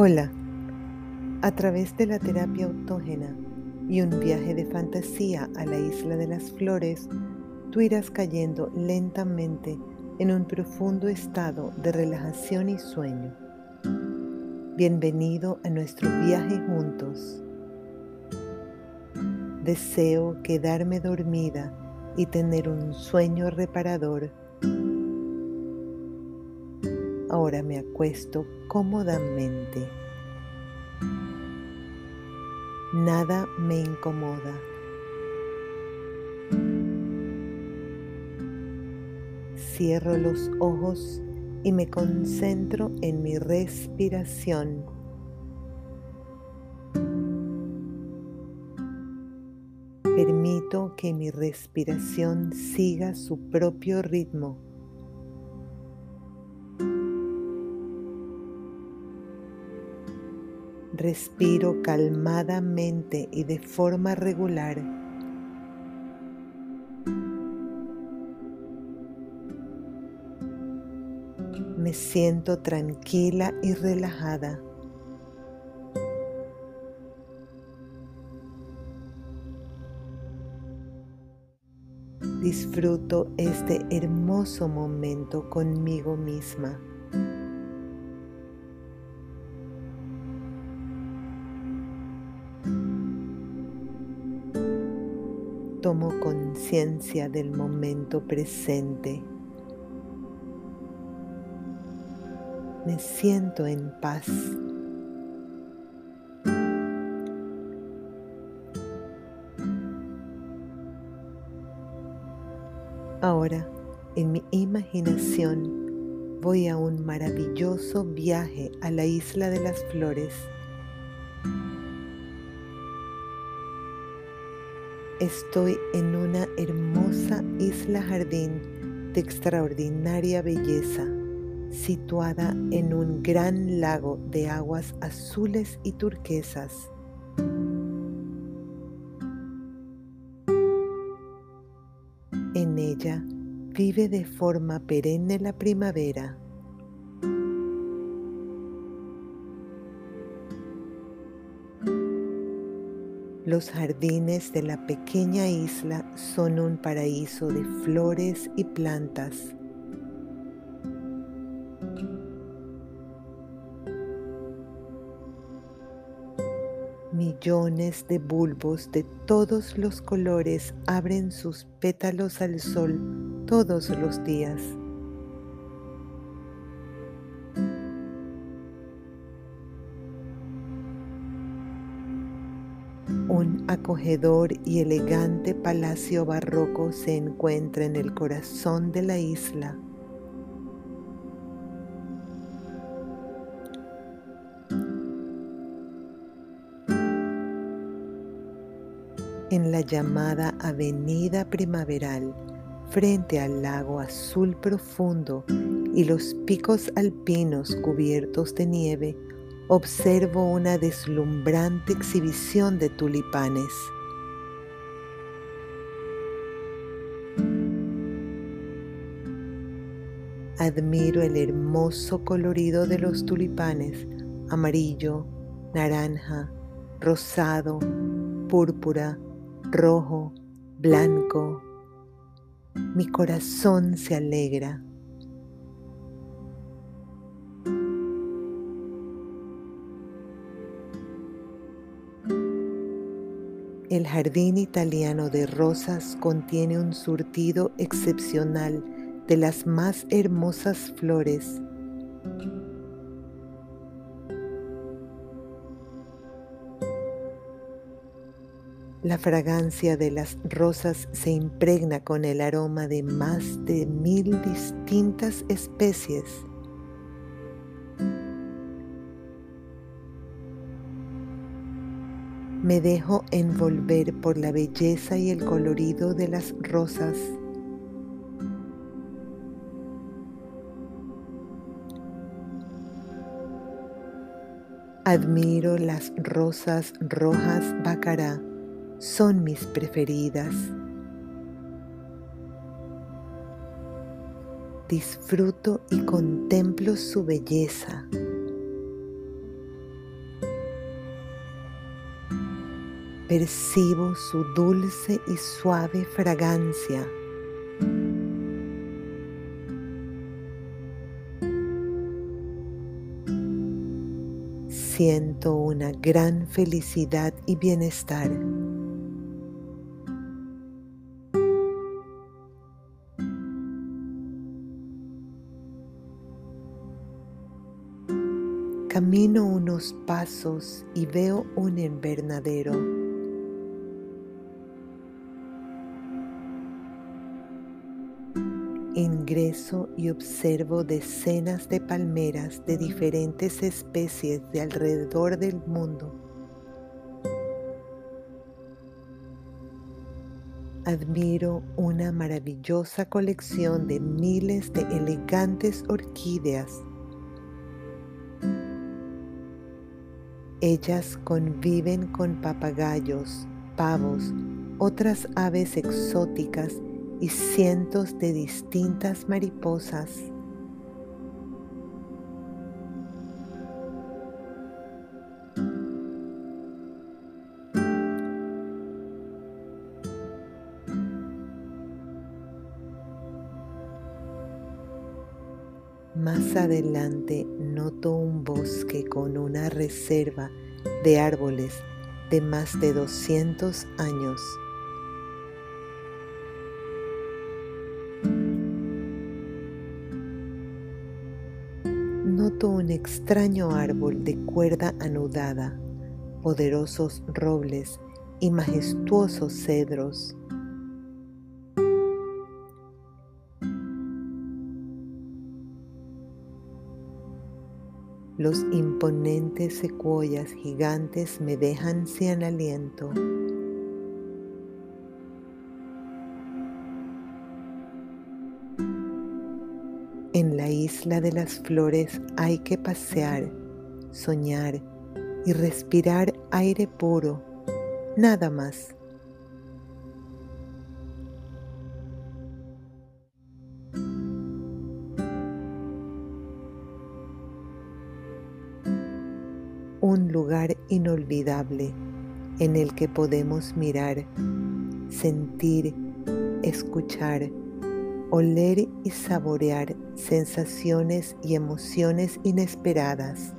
Hola, a través de la terapia autógena y un viaje de fantasía a la isla de las flores, tú irás cayendo lentamente en un profundo estado de relajación y sueño. Bienvenido a nuestro viaje juntos. Deseo quedarme dormida y tener un sueño reparador. Ahora me acuesto cómodamente. Nada me incomoda. Cierro los ojos y me concentro en mi respiración. Permito que mi respiración siga su propio ritmo. Respiro calmadamente y de forma regular. Me siento tranquila y relajada. Disfruto este hermoso momento conmigo misma. Tomo conciencia del momento presente. Me siento en paz. Ahora, en mi imaginación, voy a un maravilloso viaje a la isla de las flores Estoy en una hermosa isla jardín de extraordinaria belleza, situada en un gran lago de aguas azules y turquesas. En ella vive de forma perenne la primavera Los jardines de la pequeña isla son un paraíso de flores y plantas. Millones de bulbos de todos los colores abren sus pétalos al sol todos los días. Un acogedor y elegante palacio barroco se encuentra en el corazón de la isla. En la llamada Avenida Primaveral, frente al lago azul profundo y los picos alpinos cubiertos de nieve, observo una deslumbrante exhibición de tulipanes. Admiro el hermoso colorido de los tulipanes, amarillo, naranja, rosado, púrpura, rojo, blanco. Mi corazón se alegra. El jardín italiano de rosas contiene un surtido excepcional de las más hermosas flores. La fragancia de las rosas se impregna con el aroma de más de mil distintas especies. Me dejo envolver por la belleza y el colorido de las rosas. Admiro las rosas rojas bacará, son mis preferidas. Disfruto y contemplo su belleza. Percibo su dulce y suave fragancia. Siento una gran felicidad y bienestar. Camino unos pasos y veo un invernadero. Ingreso y observo decenas de palmeras de diferentes especies de alrededor del mundo. Admiro una maravillosa colección de miles de elegantes orquídeas Ellas conviven con papagayos, pavos, otras aves exóticas y cientos de distintas mariposas. Más adelante noto un bosque con una reserva de árboles de más de 200 años. Un extraño árbol de cuerda anudada, poderosos robles y majestuosos cedros. Los imponentes secuoyas gigantes me dejan sin aliento. La isla de las flores hay que pasear, soñar y respirar aire puro, nada más. un lugar inolvidable en el que podemos mirar, sentir, escuchar, oler y saborear sensaciones y emociones inesperadas.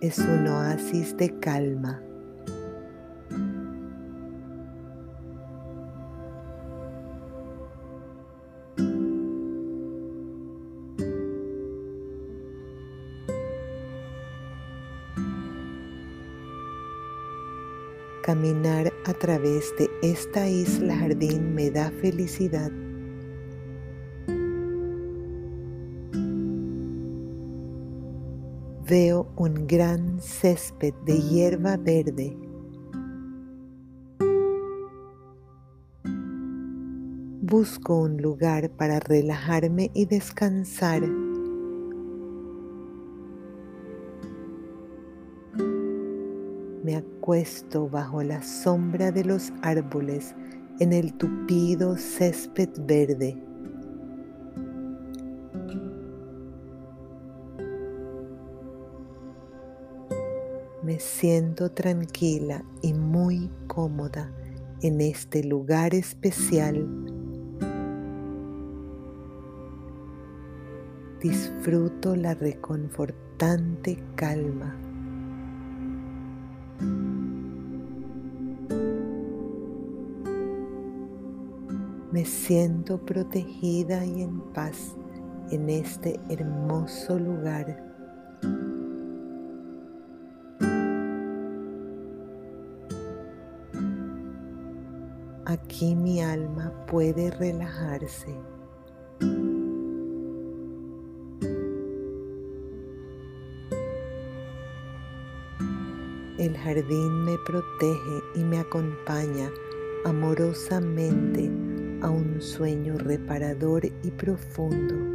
Es un oasis de calma. Caminar a través de esta isla jardín me da felicidad. Veo un gran césped de hierba verde. Busco un lugar para relajarme y descansar. Me acuesto bajo la sombra de los árboles en el tupido césped verde. Me siento tranquila y muy cómoda en este lugar especial. Disfruto la reconfortante calma. Me siento protegida y en paz en este hermoso lugar. Aquí mi alma puede relajarse. El jardín me protege y me acompaña amorosamente a un sueño reparador y profundo.